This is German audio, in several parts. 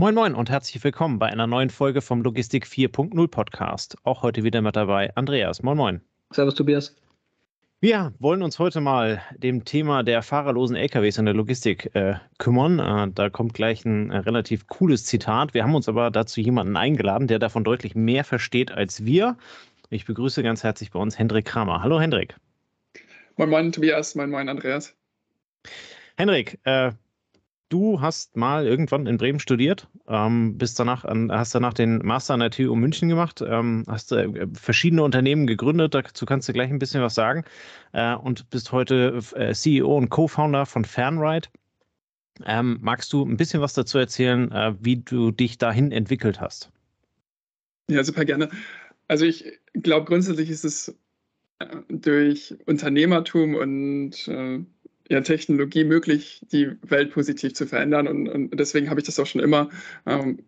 Moin Moin und herzlich willkommen bei einer neuen Folge vom Logistik 4.0 Podcast. Auch heute wieder mit dabei Andreas. Moin Moin. Servus Tobias. Wir wollen uns heute mal dem Thema der fahrerlosen LKWs in der Logistik äh, kümmern. Äh, da kommt gleich ein äh, relativ cooles Zitat. Wir haben uns aber dazu jemanden eingeladen, der davon deutlich mehr versteht als wir. Ich begrüße ganz herzlich bei uns Hendrik Kramer. Hallo Hendrik. Moin Moin Tobias, moin Moin Andreas. Hendrik, äh, du hast mal irgendwann in Bremen studiert, ähm, bist danach an, hast danach den Master an der TU München gemacht, ähm, hast äh, verschiedene Unternehmen gegründet, dazu kannst du gleich ein bisschen was sagen äh, und bist heute äh, CEO und Co-Founder von Fernride. Ähm, magst du ein bisschen was dazu erzählen, äh, wie du dich dahin entwickelt hast? Ja, super gerne. Also ich glaube, grundsätzlich ist es äh, durch Unternehmertum und äh, ja, Technologie möglich, die Welt positiv zu verändern. Und, und deswegen habe ich das auch schon immer ähm,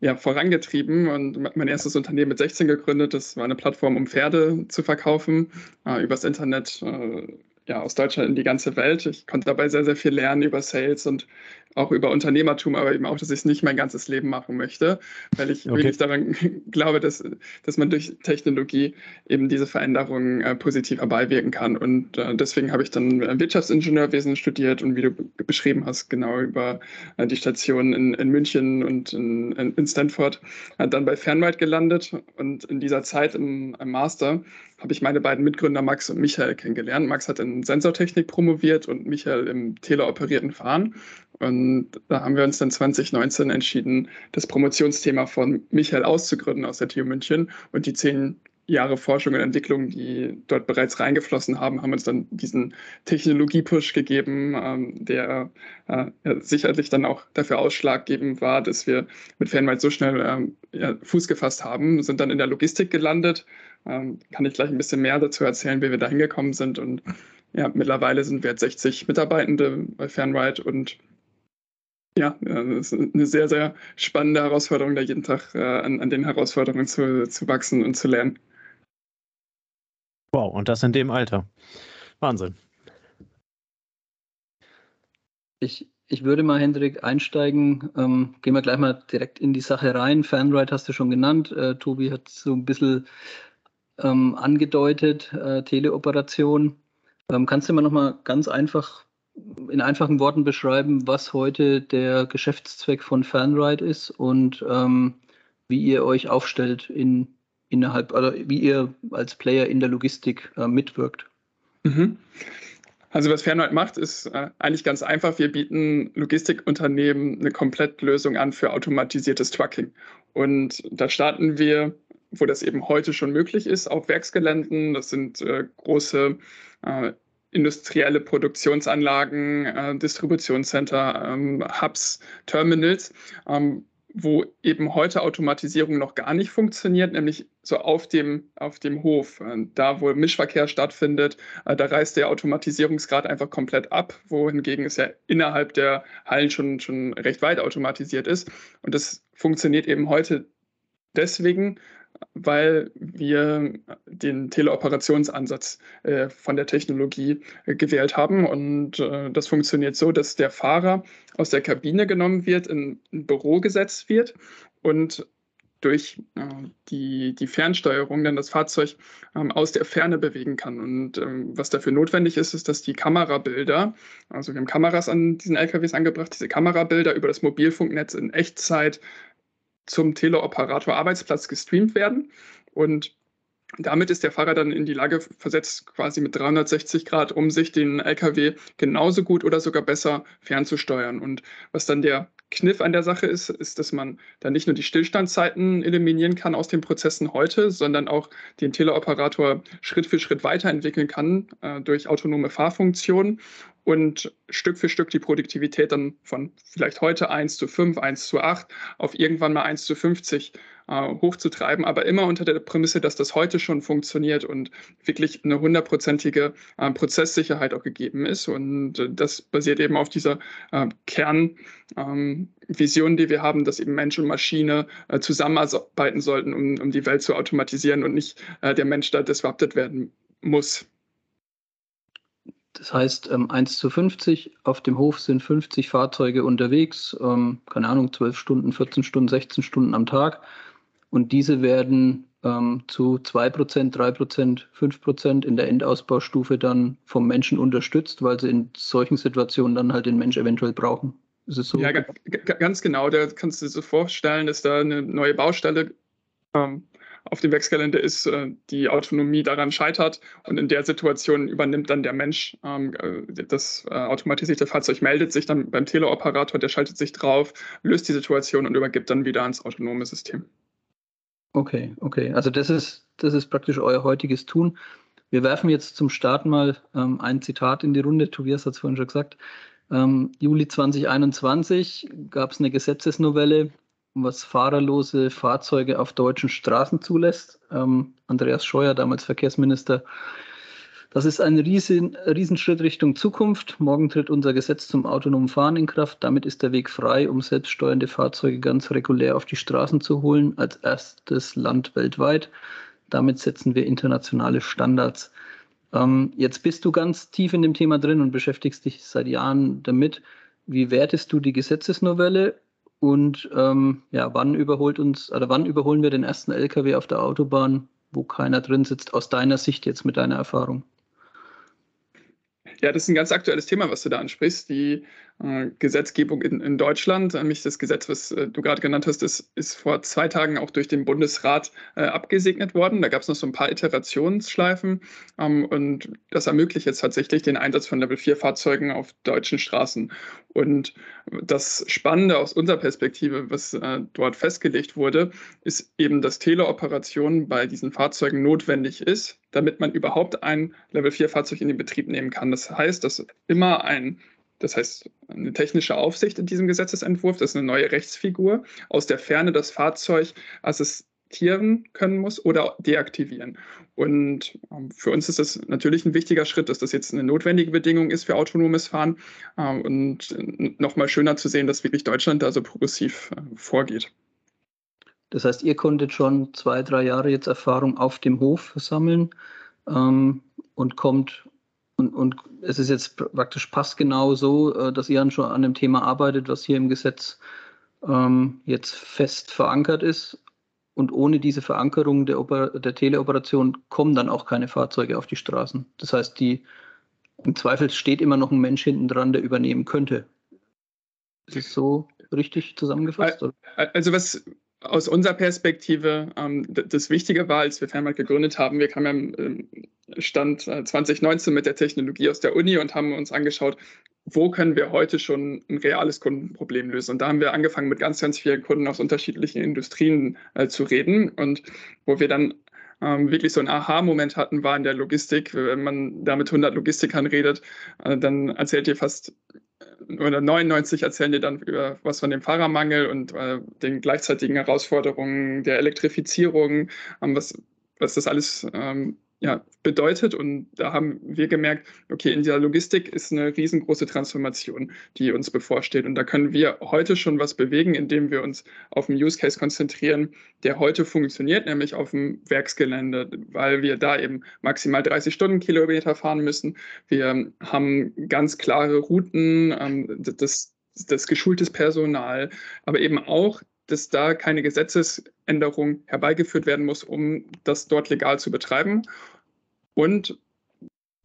ja, vorangetrieben und mein erstes Unternehmen mit 16 gegründet. Das war eine Plattform, um Pferde zu verkaufen, äh, übers Internet äh, ja, aus Deutschland in die ganze Welt. Ich konnte dabei sehr, sehr viel lernen über Sales und auch über Unternehmertum, aber eben auch, dass ich es nicht mein ganzes Leben machen möchte, weil ich okay. wirklich daran glaube, dass, dass man durch Technologie eben diese Veränderungen äh, positiv herbeiwirken kann. Und äh, deswegen habe ich dann Wirtschaftsingenieurwesen studiert und wie du beschrieben hast, genau über äh, die Stationen in, in München und in, in Stanford, äh, dann bei Fernride gelandet. Und in dieser Zeit im, im Master habe ich meine beiden Mitgründer Max und Michael kennengelernt. Max hat in Sensortechnik promoviert und Michael im teleoperierten Fahren. Und da haben wir uns dann 2019 entschieden, das Promotionsthema von Michael auszugründen aus der TU München und die zehn Jahre Forschung und Entwicklung, die dort bereits reingeflossen haben, haben uns dann diesen Technologie-Push gegeben, ähm, der äh, ja, sicherlich dann auch dafür ausschlaggebend war, dass wir mit Fanride so schnell ähm, ja, Fuß gefasst haben, sind dann in der Logistik gelandet. Ähm, kann ich gleich ein bisschen mehr dazu erzählen, wie wir da hingekommen sind. Und ja, mittlerweile sind wir jetzt 60 Mitarbeitende bei Fanride und ja, das ist eine sehr, sehr spannende Herausforderung, da jeden Tag äh, an, an den Herausforderungen zu, zu wachsen und zu lernen. Wow, und das in dem Alter. Wahnsinn. Ich, ich würde mal, Hendrik, einsteigen. Ähm, gehen wir gleich mal direkt in die Sache rein. Fanride hast du schon genannt. Äh, Tobi hat so ein bisschen ähm, angedeutet, äh, Teleoperation. Ähm, kannst du mal nochmal ganz einfach in einfachen Worten beschreiben, was heute der Geschäftszweck von Fanride ist und ähm, wie ihr euch aufstellt in, innerhalb, oder wie ihr als Player in der Logistik äh, mitwirkt? Mhm. Also was Fanride macht, ist äh, eigentlich ganz einfach. Wir bieten Logistikunternehmen eine Komplettlösung an für automatisiertes Trucking. Und da starten wir, wo das eben heute schon möglich ist, auf Werksgeländen. Das sind äh, große äh, industrielle Produktionsanlagen, äh, Distributionscenter, ähm, Hubs, Terminals, ähm, wo eben heute Automatisierung noch gar nicht funktioniert, nämlich so auf dem, auf dem Hof. Äh, da, wo Mischverkehr stattfindet, äh, da reißt der Automatisierungsgrad einfach komplett ab, wohingegen es ja innerhalb der Hallen schon, schon recht weit automatisiert ist. Und das funktioniert eben heute deswegen, weil wir den Teleoperationsansatz äh, von der Technologie äh, gewählt haben. Und äh, das funktioniert so, dass der Fahrer aus der Kabine genommen wird, in ein Büro gesetzt wird und durch äh, die, die Fernsteuerung dann das Fahrzeug ähm, aus der Ferne bewegen kann. Und ähm, was dafür notwendig ist, ist, dass die Kamerabilder, also wir haben Kameras an diesen LKWs angebracht, diese Kamerabilder über das Mobilfunknetz in Echtzeit zum Teleoperator Arbeitsplatz gestreamt werden. Und damit ist der Fahrer dann in die Lage versetzt, quasi mit 360 Grad Umsicht den LKW genauso gut oder sogar besser fernzusteuern. Und was dann der Kniff an der Sache ist, ist, dass man dann nicht nur die Stillstandszeiten eliminieren kann aus den Prozessen heute, sondern auch den Teleoperator Schritt für Schritt weiterentwickeln kann äh, durch autonome Fahrfunktionen und Stück für Stück die Produktivität dann von vielleicht heute 1 zu 5, 1 zu 8 auf irgendwann mal 1 zu 50 äh, hochzutreiben, aber immer unter der Prämisse, dass das heute schon funktioniert und wirklich eine hundertprozentige äh, Prozesssicherheit auch gegeben ist. Und äh, das basiert eben auf dieser äh, Kernvision, ähm, die wir haben, dass eben Mensch und Maschine äh, zusammenarbeiten sollten, um, um die Welt zu automatisieren und nicht äh, der Mensch da disrupted werden muss. Das heißt, ähm, 1 zu 50, auf dem Hof sind 50 Fahrzeuge unterwegs, ähm, keine Ahnung, 12 Stunden, 14 Stunden, 16 Stunden am Tag. Und diese werden ähm, zu 2%, 3%, 5% in der Endausbaustufe dann vom Menschen unterstützt, weil sie in solchen Situationen dann halt den Mensch eventuell brauchen. Ist es so? Ja, ganz genau. Da kannst du dir so vorstellen, dass da eine neue Baustelle ähm, auf dem Werksgelände ist, äh, die Autonomie daran scheitert und in der Situation übernimmt dann der Mensch ähm, äh, das äh, automatisierte Fahrzeug, meldet sich dann beim Teleoperator, der schaltet sich drauf, löst die Situation und übergibt dann wieder ans autonome System. Okay, okay. Also das ist, das ist praktisch euer heutiges Tun. Wir werfen jetzt zum Start mal ähm, ein Zitat in die Runde. Tobias hat es vorhin schon gesagt. Ähm, Juli 2021 gab es eine Gesetzesnovelle, was fahrerlose Fahrzeuge auf deutschen Straßen zulässt. Ähm, Andreas Scheuer, damals Verkehrsminister. Das ist ein riesen, Riesenschritt Richtung Zukunft. Morgen tritt unser Gesetz zum autonomen Fahren in Kraft. Damit ist der Weg frei, um selbststeuernde Fahrzeuge ganz regulär auf die Straßen zu holen, als erstes Land weltweit. Damit setzen wir internationale Standards. Ähm, jetzt bist du ganz tief in dem Thema drin und beschäftigst dich seit Jahren damit. Wie wertest du die Gesetzesnovelle und ähm, ja, wann überholt uns oder wann überholen wir den ersten LKW auf der Autobahn, wo keiner drin sitzt, aus deiner Sicht jetzt mit deiner Erfahrung? Ja, das ist ein ganz aktuelles Thema, was du da ansprichst. Die äh, Gesetzgebung in, in, Deutschland, nämlich das Gesetz, was äh, du gerade genannt hast, ist, ist, vor zwei Tagen auch durch den Bundesrat äh, abgesegnet worden. Da gab es noch so ein paar Iterationsschleifen ähm, und das ermöglicht jetzt tatsächlich den Einsatz von Level-4-Fahrzeugen auf deutschen Straßen. Und das Spannende aus unserer Perspektive, was äh, dort festgelegt wurde, ist eben, dass Teleoperation bei diesen Fahrzeugen notwendig ist, damit man überhaupt ein Level-4-Fahrzeug in den Betrieb nehmen kann. Das heißt, dass immer ein das heißt, eine technische Aufsicht in diesem Gesetzesentwurf, das ist eine neue Rechtsfigur, aus der Ferne das Fahrzeug assistieren können muss oder deaktivieren. Und ähm, für uns ist das natürlich ein wichtiger Schritt, dass das jetzt eine notwendige Bedingung ist für autonomes Fahren äh, und nochmal schöner zu sehen, dass wirklich Deutschland da so progressiv äh, vorgeht. Das heißt, ihr konntet schon zwei, drei Jahre jetzt Erfahrung auf dem Hof sammeln ähm, und kommt und, und es ist jetzt praktisch passgenau so, äh, dass ihr schon an dem Thema arbeitet, was hier im Gesetz ähm, jetzt fest verankert ist. Und ohne diese Verankerung der, Oper der Teleoperation kommen dann auch keine Fahrzeuge auf die Straßen. Das heißt, die, im Zweifel steht immer noch ein Mensch hinten dran, der übernehmen könnte. Ist es so richtig zusammengefasst? Oder? Also was, aus unserer Perspektive ähm, das Wichtige war, als wir Fernmarkt gegründet haben, wir kamen im Stand 2019 äh, mit der Technologie aus der Uni und haben uns angeschaut, wo können wir heute schon ein reales Kundenproblem lösen. Und da haben wir angefangen, mit ganz, ganz vielen Kunden aus unterschiedlichen Industrien äh, zu reden und wo wir dann ähm, wirklich so einen Aha-Moment hatten, war in der Logistik. Wenn man da mit 100 Logistikern redet, äh, dann erzählt ihr fast oder 99 erzählen dir dann über was von dem Fahrermangel und äh, den gleichzeitigen Herausforderungen der Elektrifizierung, ähm, was, was das alles ähm, ja, bedeutet. Und da haben wir gemerkt, okay, in der Logistik ist eine riesengroße Transformation, die uns bevorsteht. Und da können wir heute schon was bewegen, indem wir uns auf einen Use Case konzentrieren, der heute funktioniert, nämlich auf dem Werksgelände, weil wir da eben maximal 30 Stundenkilometer fahren müssen. Wir haben ganz klare Routen, ähm, das, das geschultes Personal, aber eben auch dass da keine Gesetzesänderung herbeigeführt werden muss, um das dort legal zu betreiben. Und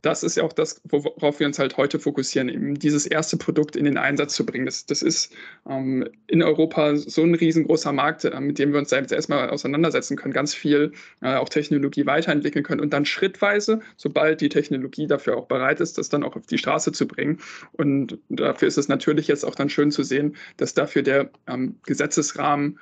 das ist ja auch das, worauf wir uns halt heute fokussieren, eben dieses erste Produkt in den Einsatz zu bringen. Das, das ist ähm, in Europa so ein riesengroßer Markt, äh, mit dem wir uns selbst erstmal auseinandersetzen können, ganz viel äh, auch Technologie weiterentwickeln können und dann schrittweise, sobald die Technologie dafür auch bereit ist, das dann auch auf die Straße zu bringen. Und dafür ist es natürlich jetzt auch dann schön zu sehen, dass dafür der ähm, Gesetzesrahmen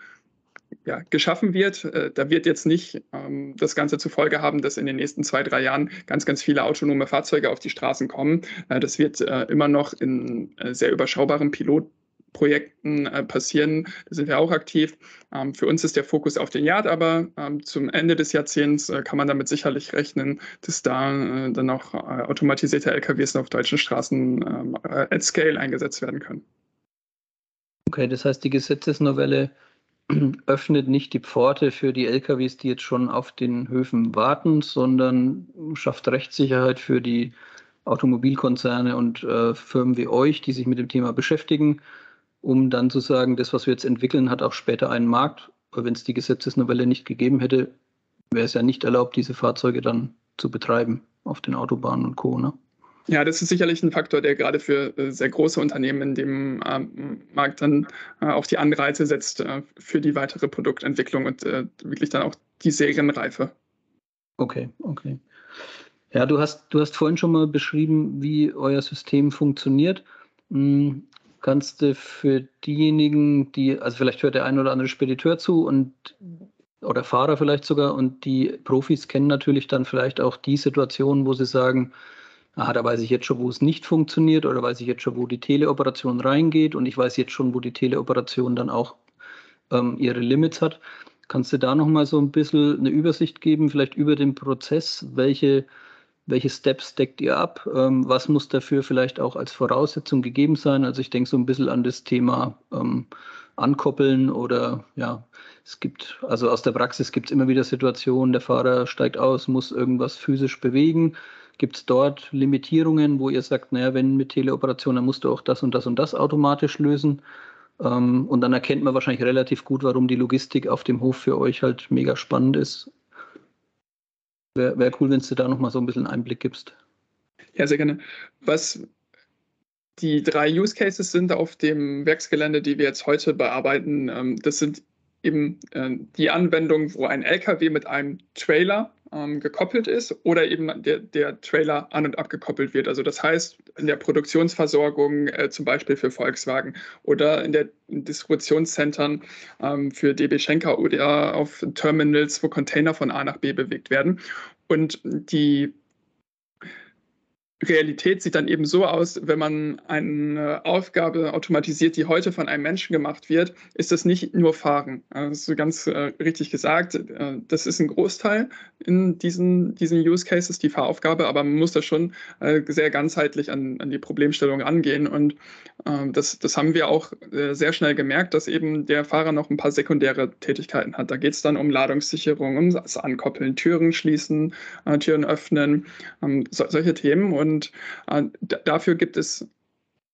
ja, geschaffen wird. Äh, da wird jetzt nicht ähm, das Ganze zur Folge haben, dass in den nächsten zwei, drei Jahren ganz, ganz viele autonome Fahrzeuge auf die Straßen kommen. Äh, das wird äh, immer noch in äh, sehr überschaubaren Pilotprojekten äh, passieren. Da sind wir auch aktiv. Ähm, für uns ist der Fokus auf den Yard, aber ähm, zum Ende des Jahrzehnts äh, kann man damit sicherlich rechnen, dass da dann auch automatisierte LKWs auf deutschen Straßen ähm, at scale eingesetzt werden können. Okay, das heißt, die Gesetzesnovelle öffnet nicht die Pforte für die LKWs, die jetzt schon auf den Höfen warten, sondern schafft Rechtssicherheit für die Automobilkonzerne und äh, Firmen wie euch, die sich mit dem Thema beschäftigen, um dann zu sagen, das, was wir jetzt entwickeln, hat auch später einen Markt. Aber wenn es die Gesetzesnovelle nicht gegeben hätte, wäre es ja nicht erlaubt, diese Fahrzeuge dann zu betreiben auf den Autobahnen und Co. Ne? Ja, das ist sicherlich ein Faktor, der gerade für äh, sehr große Unternehmen in dem ähm, Markt dann äh, auch die Anreize setzt äh, für die weitere Produktentwicklung und wirklich dann auch die Serienreife. Okay, okay. Ja, du hast, du hast vorhin schon mal beschrieben, wie euer System funktioniert. Hm, kannst du für diejenigen, die, also vielleicht hört der ein oder andere Spediteur zu und oder Fahrer vielleicht sogar und die Profis kennen natürlich dann vielleicht auch die Situationen, wo sie sagen, da weiß ich jetzt schon, wo es nicht funktioniert oder weiß ich jetzt schon, wo die Teleoperation reingeht und ich weiß jetzt schon, wo die Teleoperation dann auch ähm, ihre Limits hat. Kannst du da nochmal so ein bisschen eine Übersicht geben, vielleicht über den Prozess, welche welche Steps deckt ihr ab? Ähm, was muss dafür vielleicht auch als Voraussetzung gegeben sein? Also ich denke so ein bisschen an das Thema ähm, Ankoppeln oder ja, es gibt, also aus der Praxis gibt es immer wieder Situationen, der Fahrer steigt aus, muss irgendwas physisch bewegen. Gibt es dort Limitierungen, wo ihr sagt, naja, wenn mit Teleoperation, dann musst du auch das und das und das automatisch lösen? Ähm, und dann erkennt man wahrscheinlich relativ gut, warum die Logistik auf dem Hof für euch halt mega spannend ist Wäre wär cool, wenn du da nochmal so ein bisschen Einblick gibst. Ja, sehr gerne. Was die drei Use Cases sind auf dem Werksgelände, die wir jetzt heute bearbeiten, ähm, das sind eben äh, die Anwendung, wo ein LKW mit einem Trailer ähm, gekoppelt ist oder eben der, der Trailer an- und abgekoppelt wird. Also das heißt, in der Produktionsversorgung äh, zum Beispiel für Volkswagen oder in der Distributionszentren ähm, für DB Schenker oder auf Terminals, wo Container von A nach B bewegt werden. Und die Realität sieht dann eben so aus, wenn man eine Aufgabe automatisiert, die heute von einem Menschen gemacht wird, ist das nicht nur Fahren. Ist ganz äh, richtig gesagt. Äh, das ist ein Großteil in diesen, diesen Use Cases, die Fahraufgabe, aber man muss da schon äh, sehr ganzheitlich an, an die Problemstellung angehen. Und äh, das, das haben wir auch äh, sehr schnell gemerkt, dass eben der Fahrer noch ein paar sekundäre Tätigkeiten hat. Da geht es dann um Ladungssicherung, um das Ankoppeln, Türen schließen, äh, Türen öffnen, ähm, so, solche Themen. Und und äh, dafür gibt es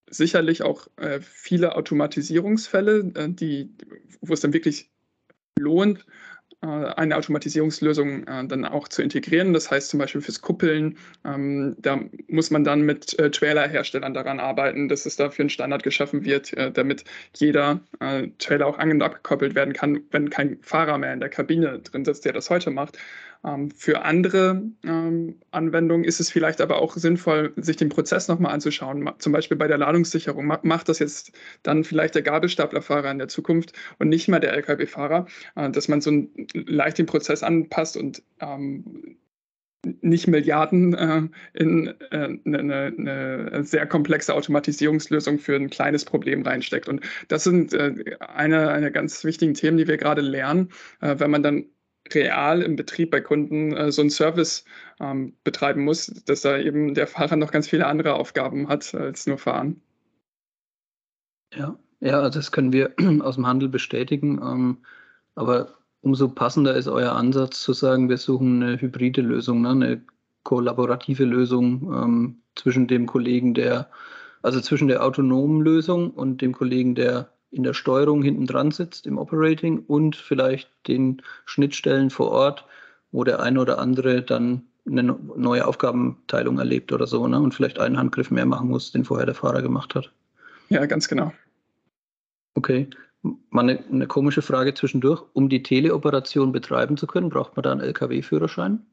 sicherlich auch äh, viele Automatisierungsfälle, äh, die, wo es dann wirklich lohnt, äh, eine Automatisierungslösung äh, dann auch zu integrieren. Das heißt zum Beispiel fürs Kuppeln, ähm, da muss man dann mit äh, Trailer-Herstellern daran arbeiten, dass es dafür ein Standard geschaffen wird, damit jeder Trailer auch an- und abgekoppelt werden kann, wenn kein Fahrer mehr in der Kabine drin sitzt, der das heute macht. Ähm, für andere ähm, Anwendungen ist es vielleicht aber auch sinnvoll, sich den Prozess nochmal anzuschauen. Zum Beispiel bei der Ladungssicherung. Macht das jetzt dann vielleicht der Gabelstaplerfahrer in der Zukunft und nicht mehr der Lkw-Fahrer, äh, dass man so leicht den Prozess anpasst und ähm, nicht Milliarden äh, in eine, äh, ne, ne sehr komplexe Automatisierungslösung für ein kleines Problem reinsteckt. Und das sind äh, eine, eine ganz wichtigen Themen, die wir gerade lernen, äh, wenn man dann real im Betrieb bei Kunden äh, so einen Service ähm, betreiben muss, dass da eben der Fahrer noch ganz viele andere Aufgaben hat als nur fahren. Ja, ja, das können wir aus dem Handel bestätigen. Ähm, aber umso passender ist euer Ansatz zu sagen, wir suchen eine hybride Lösung, ne? eine kollaborative Lösung ähm, zwischen dem Kollegen, der, also zwischen der autonomen Lösung und dem Kollegen, der in der Steuerung hinten dran sitzt, im Operating und vielleicht den Schnittstellen vor Ort, wo der eine oder andere dann eine neue Aufgabenteilung erlebt oder so, ne? Und vielleicht einen Handgriff mehr machen muss, den vorher der Fahrer gemacht hat. Ja, ganz genau. Okay. Mal eine, eine komische Frage zwischendurch. Um die Teleoperation betreiben zu können, braucht man da einen LKW-Führerschein?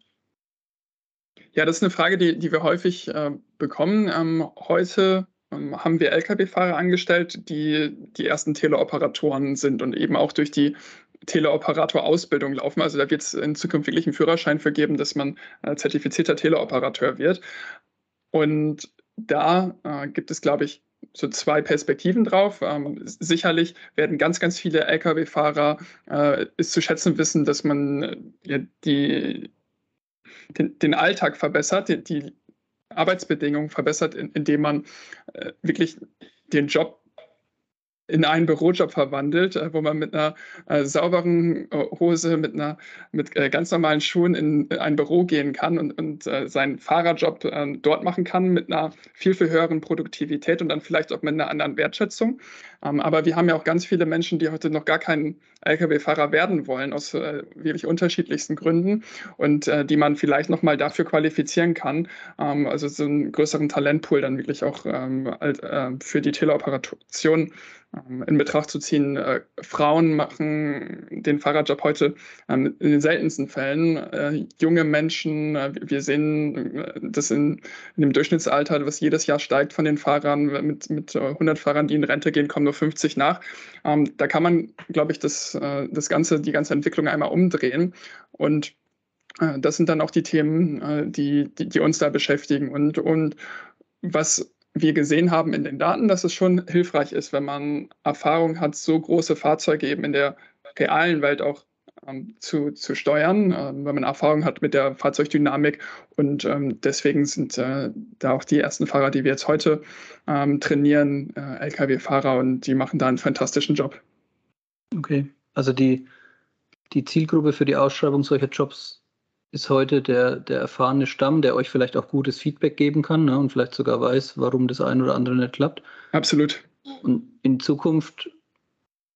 Ja, das ist eine Frage, die, die wir häufig äh, bekommen. Ähm, heute haben wir Lkw-Fahrer angestellt, die die ersten Teleoperatoren sind und eben auch durch die Teleoperator-Ausbildung laufen. Also da wird es in Zukunft wirklich einen Führerschein für geben, dass man äh, zertifizierter Teleoperateur wird. Und da äh, gibt es, glaube ich, so zwei Perspektiven drauf. Ähm, sicherlich werden ganz, ganz viele Lkw-Fahrer äh, es zu schätzen wissen, dass man äh, die, den, den, Alltag verbessert, die, die Arbeitsbedingungen verbessert, indem man äh, wirklich den Job in einen Bürojob verwandelt, äh, wo man mit einer äh, sauberen äh, Hose, mit einer mit äh, ganz normalen Schuhen in, in, ein Büro gehen kann und, und äh, seinen Fahrerjob äh, dort machen kann mit einer viel, viel höheren Produktivität und dann vielleicht auch mit einer anderen Wertschätzung. Ähm, aber wir haben ja auch ganz viele Menschen, die heute noch gar keinen Lkw-Fahrer werden wollen, aus wirklich unterschiedlichsten Gründen und die man vielleicht nochmal dafür qualifizieren kann. Ähm, also so einen größeren Talentpool dann wirklich auch ähm, für die Teleoperation in Betracht zu ziehen. Äh, Frauen machen den Fahrradjob heute ähm, in den seltensten Fällen. Äh, junge Menschen, äh, wir sehen das in, in, dem Durchschnittsalter, was jedes Jahr steigt von den Fahrern. Mit, mit 100 Fahrern, die in Rente gehen, kommen nur 50 nach. Ähm, da kann man, glaube ich, das, das ganze, die ganze Entwicklung einmal umdrehen. Und das sind dann auch die Themen, die, die, die uns da beschäftigen. Und, und was wir gesehen haben in den Daten, dass es schon hilfreich ist, wenn man Erfahrung hat, so große Fahrzeuge eben in der realen Welt auch ähm, zu, zu steuern, äh, wenn man Erfahrung hat mit der Fahrzeugdynamik. Und ähm, deswegen sind äh, da auch die ersten Fahrer, die wir jetzt heute ähm, trainieren, äh, Lkw-Fahrer und die machen da einen fantastischen Job. Okay, also die, die Zielgruppe für die Ausschreibung solcher Jobs ist heute der, der erfahrene Stamm, der euch vielleicht auch gutes Feedback geben kann ne, und vielleicht sogar weiß, warum das eine oder andere nicht klappt. Absolut. Und in Zukunft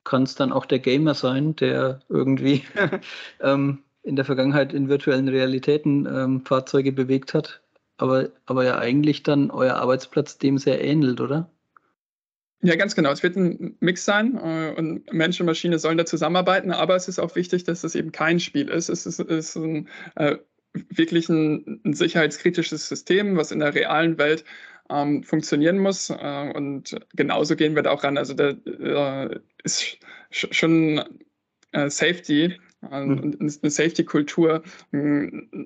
kann es dann auch der Gamer sein, der irgendwie ähm, in der Vergangenheit in virtuellen Realitäten ähm, Fahrzeuge bewegt hat, aber, aber ja eigentlich dann euer Arbeitsplatz dem sehr ähnelt, oder? Ja, ganz genau. Es wird ein Mix sein äh, und Mensch und Maschine sollen da zusammenarbeiten, aber es ist auch wichtig, dass es eben kein Spiel ist. Es ist, ist ein, äh, wirklich ein, ein, sicherheitskritisches System, was in der realen Welt ähm, funktionieren muss. Äh, und genauso gehen wir da auch ran. Also da äh, ist schon äh, Safety mhm. und eine Safety-Kultur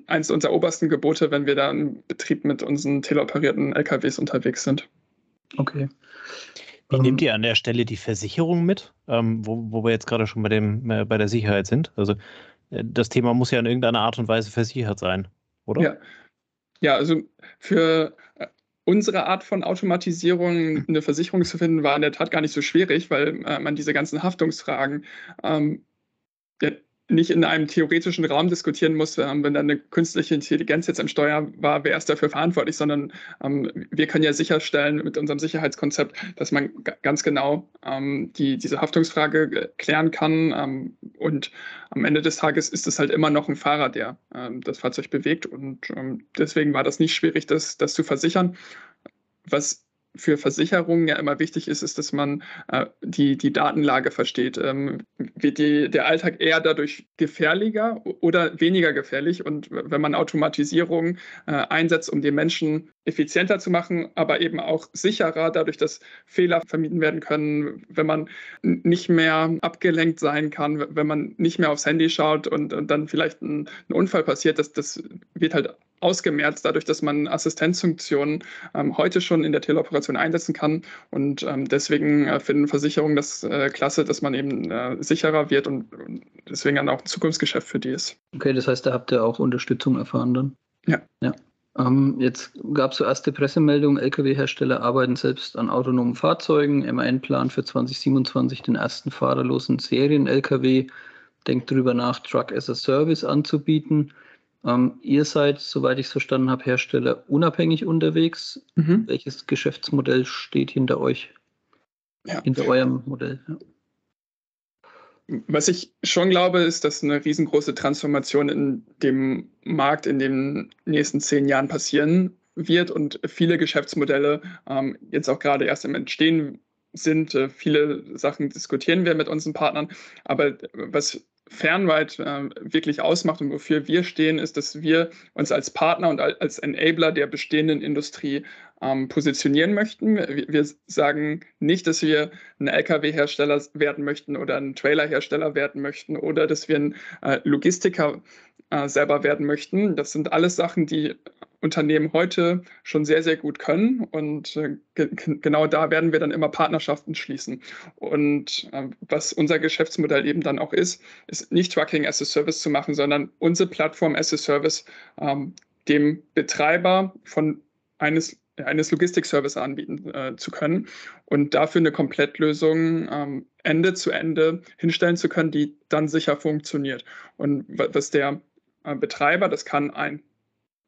eines unserer obersten Gebote, wenn wir da im Betrieb mit unseren teleoperierten LKWs unterwegs sind. Okay. Wie nehmt ähm, ihr an der Stelle die Versicherung mit, ähm, wo, wo wir jetzt gerade schon bei, dem, äh, bei der Sicherheit sind? Also äh, das Thema muss ja in irgendeiner Art und Weise versichert sein, oder? Ja, ja also für äh, unsere Art von Automatisierung eine Versicherung zu finden, war in der Tat gar nicht so schwierig, weil äh, man diese ganzen Haftungsfragen ähm, nicht in einem theoretischen Raum diskutieren muss, ähm, wenn dann eine künstliche Intelligenz jetzt im Steuer war, wer ist dafür verantwortlich, sondern ähm, wir können ja sicherstellen mit unserem Sicherheitskonzept, dass man ganz genau ähm, die, diese Haftungsfrage äh, klären kann. Ähm, und am Ende des Tages ist es halt immer noch ein Fahrer, der ähm, das Fahrzeug bewegt. Und ähm, deswegen war das nicht schwierig, das, das zu versichern. Was für Versicherungen ja immer wichtig ist, ist, dass man äh, die, die Datenlage versteht. Ähm, wird die, der Alltag eher dadurch gefährlicher oder weniger gefährlich? Und wenn man Automatisierung äh, einsetzt, um die Menschen effizienter zu machen, aber eben auch sicherer, dadurch, dass Fehler vermieden werden können, wenn man nicht mehr abgelenkt sein kann, wenn man nicht mehr aufs Handy schaut und, und dann vielleicht ein, ein Unfall passiert, das, das wird halt ausgemerzt, dadurch, dass man Assistenzfunktionen ähm, heute schon in der Teleoperation einsetzen kann. Und ähm, deswegen äh, finden Versicherungen das äh, klasse, dass man eben äh, sicherer wird und, und, deswegen dann auch ein Zukunftsgeschäft für die ist. Okay, das heißt, da habt ihr auch Unterstützung erfahren dann? Ja. ja. Ähm, jetzt gab es so erste Pressemeldungen, Lkw-Hersteller arbeiten selbst an autonomen Fahrzeugen. MAN-Plan für 2027 den ersten fahrerlosen Serien-Lkw. Denkt darüber nach, Truck as a Service anzubieten. Ähm, ihr seid, soweit ich es verstanden habe, Hersteller unabhängig unterwegs. Mhm. Welches Geschäftsmodell steht hinter euch? Ja. Hinter eurem Modell? Ja. Was ich schon glaube, ist, dass eine riesengroße Transformation in dem Markt in den nächsten zehn Jahren passieren wird und viele Geschäftsmodelle ähm, jetzt auch gerade erst im Entstehen sind. Äh, viele Sachen diskutieren wir mit unseren Partnern. Aber was Fernweit äh, wirklich ausmacht und wofür wir stehen, ist, dass wir uns als Partner und als Enabler der bestehenden Industrie ähm, positionieren möchten. Wir, wir, sagen nicht, dass wir ein Lkw-Hersteller werden möchten oder ein Trailer-Hersteller werden möchten oder dass wir ein äh, Logistiker äh, selber werden möchten. Das sind alles Sachen, die Unternehmen heute schon sehr, sehr gut können. Und äh, genau da werden wir dann immer Partnerschaften schließen. Und äh, was unser Geschäftsmodell eben dann auch ist, ist nicht Trucking as a Service zu machen, sondern unsere Plattform as a Service ähm, dem Betreiber von eines eines Logistikservice anbieten äh, zu können und dafür eine Komplettlösung ähm, Ende zu Ende hinstellen zu können, die dann sicher funktioniert. Und was der äh, Betreiber, das kann ein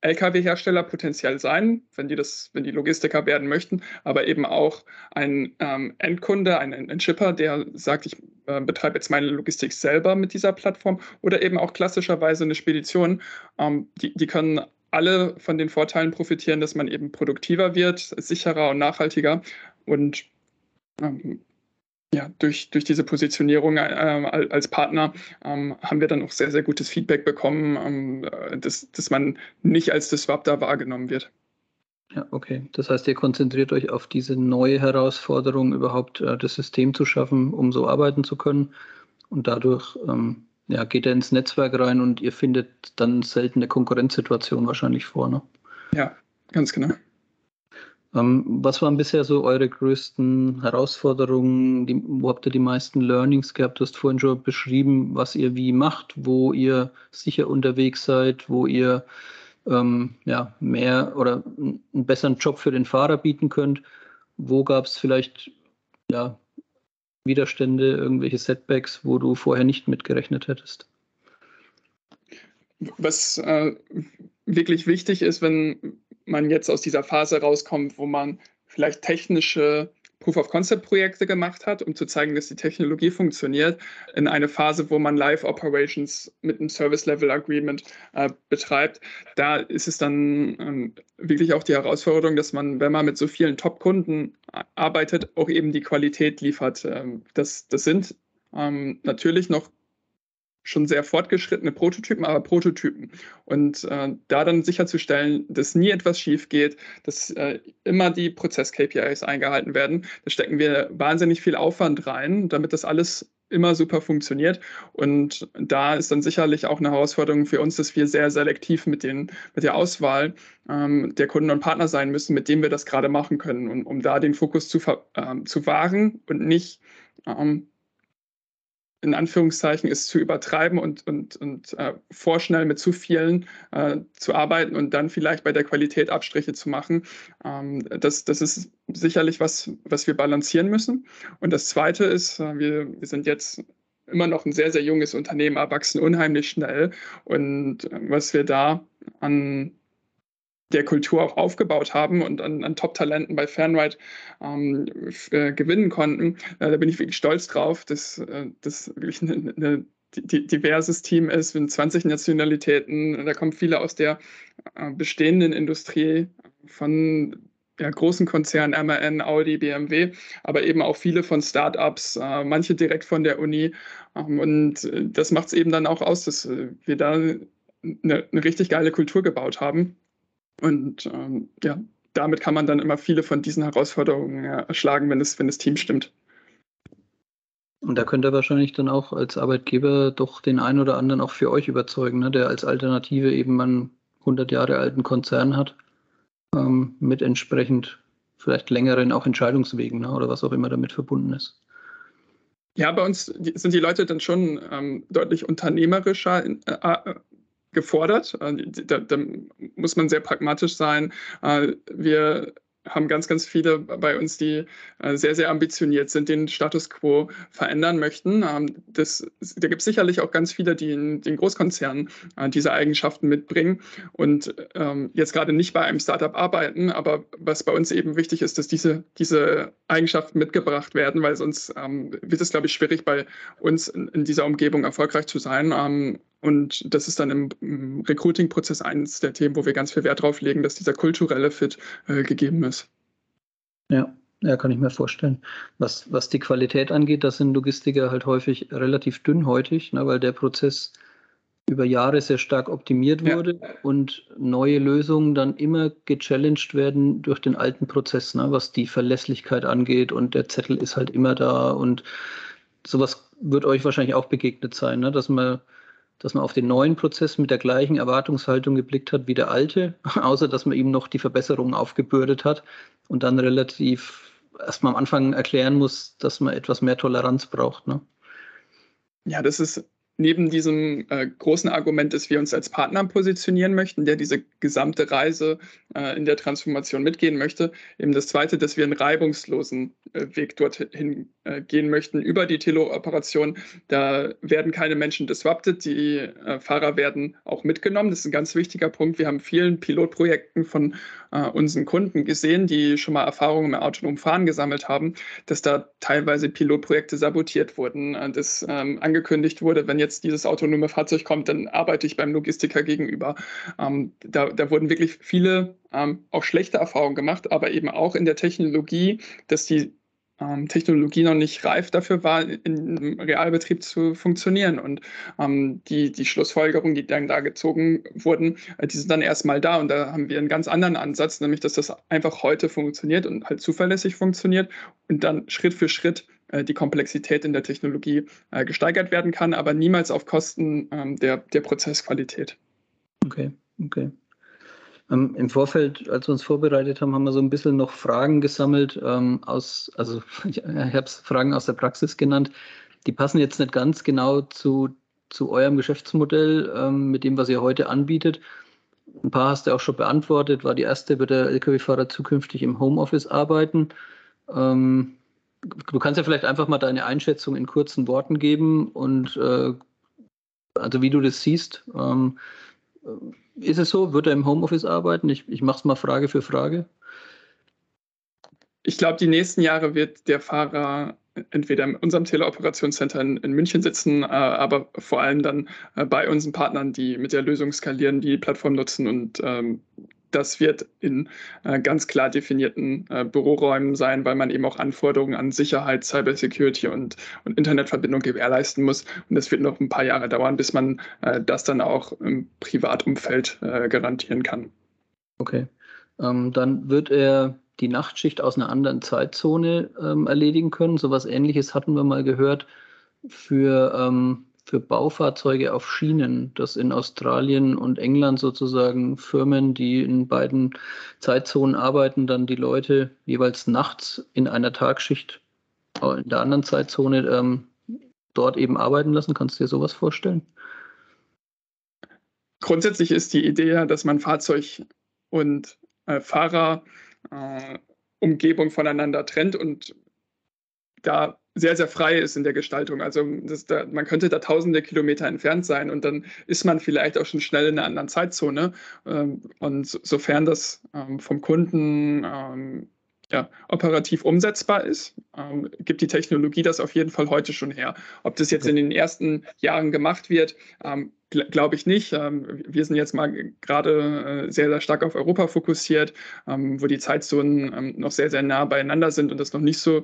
Lkw-Hersteller potenziell sein, wenn die das, wenn die Logistiker werden möchten, aber eben auch ein ähm, Endkunde, ein, ein, Shipper, der sagt, ich äh, betreibe jetzt meine Logistik selber mit dieser Plattform oder eben auch klassischerweise eine Spedition. Ähm, die, die können alle von den Vorteilen profitieren, dass man eben produktiver wird, sicherer und nachhaltiger und ähm, ja, durch, durch diese Positionierung äh, als Partner ähm, haben wir dann auch sehr, sehr gutes Feedback bekommen, ähm, dass, dass man nicht als Disruptor wahrgenommen wird. Ja, okay. Das heißt, ihr konzentriert euch auf diese neue Herausforderung, überhaupt äh, das System zu schaffen, um so arbeiten zu können. Und dadurch ähm, ja, geht er ins Netzwerk rein und ihr findet dann selten eine Konkurrenzsituation wahrscheinlich vor. Ne? Ja, ganz genau. Ähm, was waren bisher so eure größten Herausforderungen? Die, wo habt ihr die meisten Learnings gehabt? Du hast vorhin schon beschrieben, was ihr wie macht, wo ihr sicher unterwegs seid, wo ihr ähm, ja, mehr oder einen besseren Job für den Fahrer bieten könnt. Wo gab es vielleicht ja, Widerstände, irgendwelche Setbacks, wo du vorher nicht mitgerechnet hättest? Was äh, wirklich wichtig ist, wenn man jetzt aus dieser Phase rauskommt, wo man vielleicht technische Proof-of-Concept-Projekte gemacht hat, um zu zeigen, dass die Technologie funktioniert, in eine Phase, wo man Live-Operations mit einem Service-Level-Agreement äh, betreibt. Da ist es dann ähm, wirklich auch die Herausforderung, dass man, wenn man mit so vielen Top-Kunden arbeitet, auch eben die Qualität liefert. Ähm, das, das sind ähm, natürlich noch schon sehr fortgeschrittene Prototypen, aber Prototypen. Und äh, da dann sicherzustellen, dass nie etwas schief geht, dass äh, immer die Prozess-KPIs eingehalten werden, da stecken wir wahnsinnig viel Aufwand rein, damit das alles immer super funktioniert. Und da ist dann sicherlich auch eine Herausforderung für uns, dass wir sehr selektiv mit, den, mit der Auswahl ähm, der Kunden und Partner sein müssen, mit denen wir das gerade machen können, und, um da den Fokus zu, ähm, zu wahren und nicht ähm, in Anführungszeichen ist zu übertreiben und, und, und äh, vorschnell mit zu vielen äh, zu arbeiten und dann vielleicht bei der Qualität Abstriche zu machen. Ähm, das, das ist sicherlich was, was wir balancieren müssen. Und das Zweite ist, äh, wir, wir sind jetzt immer noch ein sehr, sehr junges Unternehmen, erwachsen unheimlich schnell. Und äh, was wir da an der Kultur auch aufgebaut haben und an, an Top-Talenten bei Fanride ähm, äh, gewinnen konnten. Äh, da bin ich wirklich stolz drauf, dass äh, das wirklich eine, eine diverses Team ist mit 20 Nationalitäten. Da kommen viele aus der äh, bestehenden Industrie von ja, großen Konzernen, MAN, Audi, BMW, aber eben auch viele von Startups, äh, manche direkt von der Uni. Ähm, und äh, das macht es eben dann auch aus, dass wir da eine, eine richtig geile Kultur gebaut haben und ähm, ja, damit kann man dann immer viele von diesen Herausforderungen erschlagen, wenn das, wenn das Team stimmt. Und da könnt ihr wahrscheinlich dann auch als Arbeitgeber doch den einen oder anderen auch für euch überzeugen, ne, der als Alternative eben einen 100 Jahre alten Konzern hat, ähm, mit entsprechend vielleicht längeren auch Entscheidungswegen ne, oder was auch immer damit verbunden ist. Ja, bei uns sind die Leute dann schon ähm, deutlich unternehmerischer in, äh, gefordert. Äh, da, da, muss man sehr pragmatisch sein. Äh, wir haben ganz, ganz viele bei uns, die äh, sehr, sehr ambitioniert sind, den Status quo verändern möchten. Ähm, das, da gibt es sicherlich auch ganz viele, die in den Großkonzernen diese Eigenschaften mitbringen und ähm, jetzt gerade nicht bei einem Startup arbeiten, aber was bei uns eben wichtig ist, dass diese, diese Eigenschaften mitgebracht werden, weil sonst ähm, wird es, glaube ich, schwierig bei uns in dieser Umgebung erfolgreich zu sein. Und das ist dann im, im Recruiting-Prozess eines der Themen, wo wir ganz viel Wert drauf legen, dass dieser kulturelle Fit äh, gegeben ist. Ja, ja, kann ich mir vorstellen. Was, was die Qualität angeht, das sind Logistiker halt häufig relativ dünnhäutig, ne, weil der Prozess über Jahre sehr stark optimiert wurde ja. und neue Lösungen dann immer gechallenged werden durch den alten Prozess, ne, was die Verlässlichkeit angeht und der Zettel ist halt immer da und sowas wird euch wahrscheinlich auch begegnet sein, ne, dass man dass man auf den neuen Prozess mit der gleichen Erwartungshaltung geblickt hat wie der alte, außer dass man ihm noch die Verbesserungen aufgebürdet hat und dann relativ erstmal am Anfang erklären muss, dass man etwas mehr Toleranz braucht. Ne? Ja, das ist neben diesem äh, großen Argument, dass wir uns als Partner positionieren möchten, der diese gesamte Reise äh, in der Transformation mitgehen möchte, eben das Zweite, dass wir einen reibungslosen äh, Weg dorthin äh, gehen möchten über die Tele-Operation. Da werden keine Menschen disrupted, die äh, Fahrer werden auch mitgenommen. Das ist ein ganz wichtiger Punkt. Wir haben vielen Pilotprojekten von äh, unseren Kunden gesehen, die schon mal Erfahrungen im autonomen Fahren gesammelt haben, dass da teilweise Pilotprojekte sabotiert wurden, dass ähm, angekündigt wurde, wenn jetzt dieses autonome Fahrzeug kommt, dann arbeite ich beim Logistiker gegenüber. Ähm, da, da, wurden wirklich viele ähm, auch schlechte Erfahrungen gemacht, aber eben auch in der Technologie, dass die ähm, Technologie noch nicht reif dafür war, im Realbetrieb zu funktionieren. Und ähm, die, die Schlussfolgerungen, die dann da gezogen wurden, äh, die sind dann erstmal da. Und da haben wir einen ganz anderen Ansatz, nämlich dass das einfach heute funktioniert und halt zuverlässig funktioniert und dann Schritt für Schritt äh, die Komplexität in der Technologie äh, gesteigert werden kann, aber niemals auf Kosten ähm, der, der Prozessqualität. Okay, okay. Ähm, Im Vorfeld, als wir uns vorbereitet haben, haben wir so ein bisschen noch Fragen gesammelt ähm, aus, also ich, ich habe es Fragen aus der Praxis genannt. Die passen jetzt nicht ganz genau zu, zu eurem Geschäftsmodell, ähm, mit dem, was ihr heute anbietet. Ein paar hast du auch schon beantwortet. War die erste, wird der Lkw-Fahrer zukünftig im Homeoffice arbeiten? Ähm, du kannst ja vielleicht einfach mal deine Einschätzung in kurzen Worten geben und äh, also wie du das siehst. Ähm, ist es so? Wird er im Homeoffice arbeiten? Ich, ich mache es mal Frage für Frage. Ich glaube, die nächsten Jahre wird der Fahrer entweder in unserem Teleoperationscenter in, in München sitzen, äh, aber vor allem dann äh, bei unseren Partnern, die mit der Lösung skalieren, die Plattform nutzen und ähm, das wird in äh, ganz klar definierten äh, Büroräumen sein, weil man eben auch Anforderungen an Sicherheit, Cybersecurity und, und Internetverbindung gewährleisten muss. Und das wird noch ein paar Jahre dauern, bis man äh, das dann auch im Privatumfeld äh, garantieren kann. Okay. Ähm, dann wird er die Nachtschicht aus einer anderen Zeitzone ähm, erledigen können. So etwas ähnliches hatten wir mal gehört für ähm, für Baufahrzeuge auf Schienen, dass in Australien und England sozusagen Firmen, die in beiden Zeitzonen arbeiten, dann die Leute jeweils nachts in einer Tagschicht in der anderen Zeitzone ähm, dort eben arbeiten lassen. Kannst du dir sowas vorstellen? Grundsätzlich ist die Idee ja, dass man Fahrzeug und äh, Fahrer äh, Umgebung voneinander trennt und da sehr, sehr frei ist in der Gestaltung. Also da, man könnte da tausende Kilometer entfernt sein und dann ist man vielleicht auch schon schnell in einer anderen Zeitzone. Ähm, und sofern das ähm, vom Kunden ähm, ja, operativ umsetzbar ist, ähm, gibt die Technologie das auf jeden Fall heute schon her. Ob das jetzt in den ersten Jahren gemacht wird, ähm, glaube ich nicht. Ähm, wir sind jetzt mal gerade äh, sehr, sehr stark auf Europa fokussiert, ähm, wo die Zeitzonen ähm, noch sehr, sehr nah beieinander sind und das noch nicht so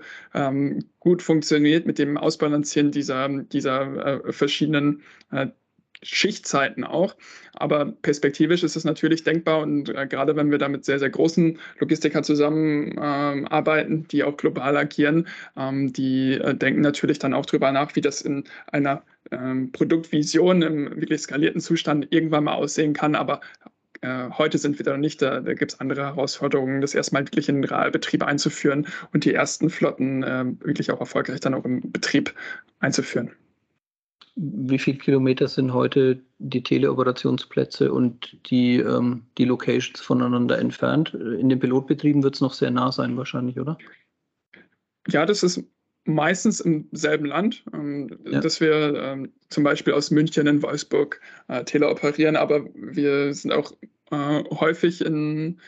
gut funktioniert mit dem Ausbalancieren dieser, dieser äh, verschiedenen äh, Schichtzeiten auch. Aber perspektivisch ist es natürlich denkbar und äh, gerade wenn wir da mit sehr, sehr großen Logistikern zusammenarbeiten, ähm, die auch global agieren, ähm, die äh, denken natürlich dann auch darüber nach, wie das in einer ähm, Produktvision im wirklich skalierten Zustand irgendwann mal aussehen kann. Aber äh, heute sind wir da noch nicht, da, da gibt es andere Herausforderungen, das erstmal wirklich in den Realbetrieb einzuführen und die ersten Flotten äh, wirklich auch erfolgreich dann auch im Betrieb einzuführen wie viele Kilometer sind heute die Teleoperationsplätze und die, ähm, die Locations voneinander entfernt? In den Pilotbetrieben wird es noch sehr nah sein, wahrscheinlich, oder? Ja, das ist meistens im selben Land, ähm, ja. dass wir ähm, zum Beispiel aus München in Wolfsburg äh, teleoperieren, aber wir sind auch äh, häufig in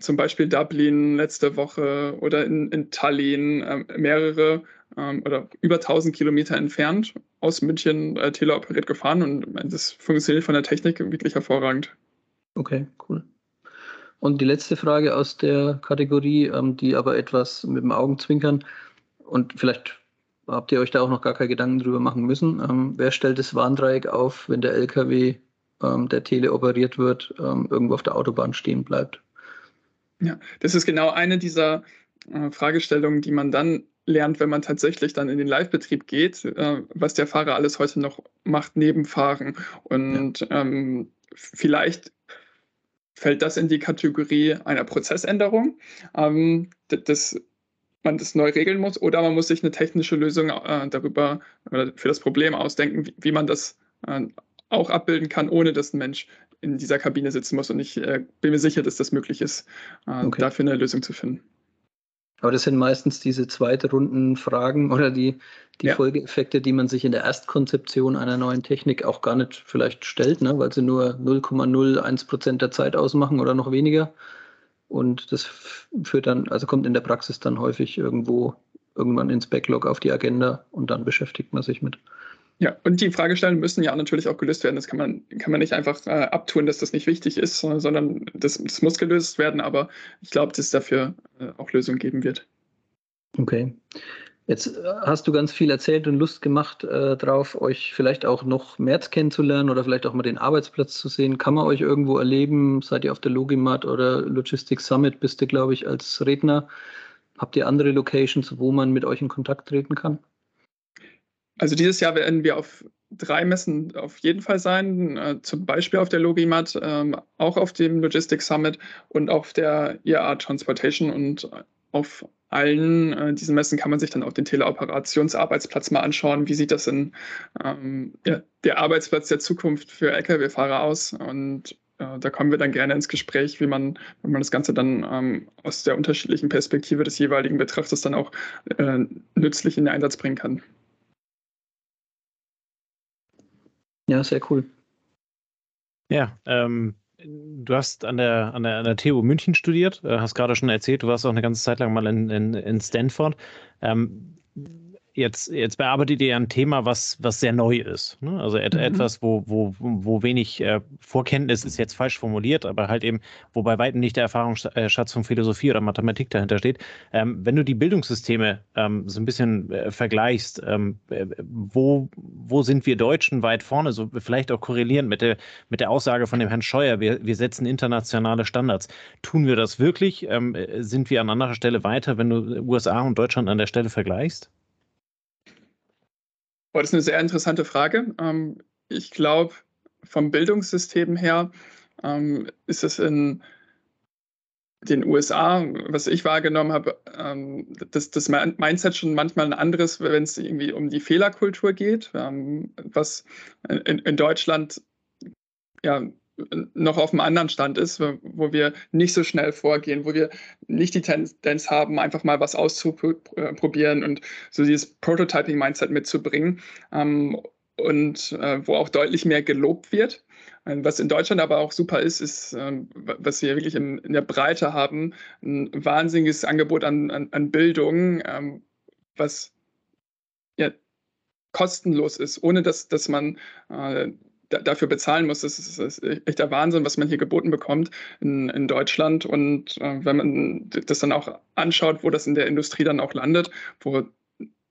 zum Beispiel Dublin letzte Woche oder in, in Tallinn äh, mehrere ähm, oder über 1000 Kilometer entfernt aus München äh, teleoperiert gefahren und das funktioniert von der Technik wirklich hervorragend. Okay, cool. Und die letzte Frage aus der Kategorie, ähm, die aber etwas mit dem Augenzwinkern und vielleicht habt ihr euch da auch noch gar keine Gedanken drüber machen müssen. Ähm, wer stellt das Warndreieck auf, wenn der LKW, ähm, der teleoperiert wird, ähm, irgendwo auf der Autobahn stehen bleibt? Ja, das ist genau eine dieser äh, Fragestellungen, die man dann lernt, wenn man tatsächlich dann in den Live-Betrieb geht, äh, was der Fahrer alles heute noch macht neben Fahren. Und ja. ähm, vielleicht fällt das in die Kategorie einer Prozessänderung, ähm, dass man das neu regeln muss, oder man muss sich eine technische Lösung äh, darüber oder für das Problem ausdenken, wie, wie man das äh, auch abbilden kann, ohne dass ein Mensch in dieser Kabine sitzen muss. Und ich äh, bin mir sicher, dass das möglich ist, äh, okay. dafür eine Lösung zu finden. Aber das sind meistens diese zweite Runden Fragen oder die, die ja. Folgeeffekte, die man sich in der Erstkonzeption einer neuen Technik auch gar nicht vielleicht stellt, ne? weil sie nur 0,01 Prozent der Zeit ausmachen oder noch weniger. Und das führt dann, also kommt in der Praxis dann häufig irgendwo irgendwann ins Backlog auf die Agenda und dann beschäftigt man sich mit. Ja, und die Fragestellungen müssen ja natürlich auch gelöst werden. Das kann man, kann man nicht einfach äh, abtun, dass das nicht wichtig ist, sondern das, das muss gelöst werden. Aber ich glaube, dass es dafür äh, auch Lösungen geben wird. Okay. Jetzt äh, hast du ganz viel erzählt und Lust gemacht äh, drauf, euch vielleicht auch noch März kennenzulernen oder vielleicht auch mal den Arbeitsplatz zu sehen. Kann man euch irgendwo erleben? Seid ihr auf der Logimat oder Logistics Summit? Bist du, glaube ich, als Redner. Habt ihr andere Locations, wo man mit euch in Kontakt treten kann? Also dieses Jahr werden wir auf drei Messen auf jeden Fall sein, äh, zum Beispiel auf der Logimat, ähm, auch auf dem Logistics Summit und auf der IAA Transportation und auf allen äh, diesen Messen kann man sich dann auch den Teleoperationsarbeitsplatz mal anschauen. Wie sieht das in ähm, ja, der Arbeitsplatz der Zukunft für Lkw-Fahrer aus? Und äh, da kommen wir dann gerne ins Gespräch, wie man, wenn man das Ganze dann ähm, aus der unterschiedlichen Perspektive des jeweiligen Betrachters dann auch äh, nützlich in den Einsatz bringen kann. Ja, sehr cool. Ja, ähm, du hast an der, an der, an der TU München studiert, äh, hast gerade schon erzählt, du warst auch eine ganze Zeit lang mal in, in, in Stanford. Ähm, jetzt, jetzt bearbeitet ihr ein Thema, was, was sehr neu ist. Ne? Also et, mhm. etwas, wo, wo, wo wenig äh, Vorkenntnis ist jetzt falsch formuliert, aber halt eben, wo bei weitem nicht der Erfahrungsschatz von Philosophie oder Mathematik dahinter steht. Ähm, wenn du die Bildungssysteme ähm, so ein bisschen äh, vergleichst, ähm, äh, wo, wo sind wir Deutschen weit vorne, so vielleicht auch korrelierend mit der, mit der Aussage von dem Herrn Scheuer, wir, wir setzen internationale Standards. Tun wir das wirklich? Ähm, äh, sind wir an anderer Stelle weiter, wenn du USA und Deutschland an der Stelle vergleichst? Oh, das ist eine sehr interessante Frage. Ähm, ich glaube, vom Bildungssystem her ähm, ist es in den USA, was ich wahrgenommen habe, ähm, dass das Mindset schon manchmal ein anderes, wenn es irgendwie um die Fehlerkultur geht, was in Deutschland ja noch auf einem anderen Stand ist, wo wir nicht so schnell vorgehen, wo wir nicht die Tendenz haben, einfach mal was auszuprobieren und so dieses Prototyping-Mindset mitzubringen ähm, und äh, wo auch deutlich mehr gelobt wird. Ähm, was in Deutschland aber auch super ist, ist, ähm, was wir wirklich in, der Breite haben, ein wahnsinniges Angebot an, an, an Bildung, ähm, was ja, kostenlos ist, ohne dass, dass man äh, dafür bezahlen muss. Das ist, das ist echt der Wahnsinn, was man hier geboten bekommt in, in Deutschland. Und äh, wenn man das dann auch anschaut, wo das in der Industrie dann auch landet, wo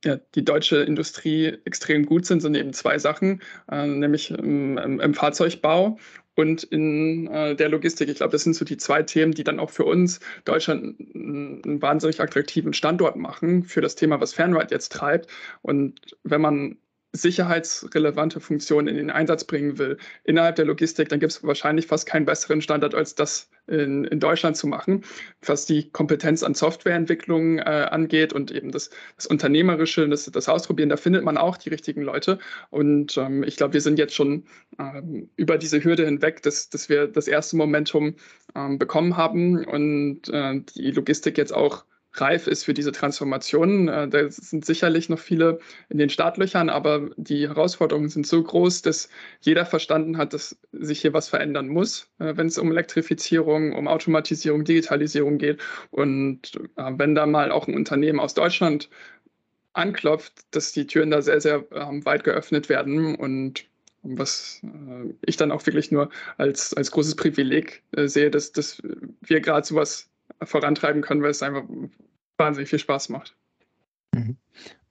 ja, die deutsche Industrie extrem gut sind, sind eben zwei Sachen, äh, nämlich im, im, im, Fahrzeugbau und in äh, der Logistik. Ich glaube, das sind so die zwei Themen, die dann auch für uns Deutschland einen wahnsinnig attraktiven Standort machen für das Thema, was Fernride jetzt treibt. Und wenn man sicherheitsrelevante Funktionen in den Einsatz bringen will innerhalb der Logistik, dann gibt es wahrscheinlich fast keinen besseren Standard, als das in, in Deutschland zu machen, was die Kompetenz an Softwareentwicklung äh, angeht und eben das, das Unternehmerische, das, das Ausprobieren, da findet man auch die richtigen Leute. Und ähm, ich glaube, wir sind jetzt schon ähm, über diese Hürde hinweg, dass, dass wir das erste Momentum ähm, bekommen haben und äh, die Logistik jetzt auch reif ist für diese Transformation. Äh, da sind sicherlich noch viele in den Startlöchern, aber die Herausforderungen sind so groß, dass jeder verstanden hat, dass sich hier was verändern muss, äh, wenn es um Elektrifizierung, um Automatisierung, Digitalisierung geht. Und äh, wenn da mal auch ein Unternehmen aus Deutschland anklopft, dass die Türen da sehr, sehr ähm, weit geöffnet werden und was ich dann auch wirklich nur als, als großes Privileg sehe, dass, dass wir gerade sowas vorantreiben können, weil es einfach wahnsinnig viel Spaß macht. Mhm.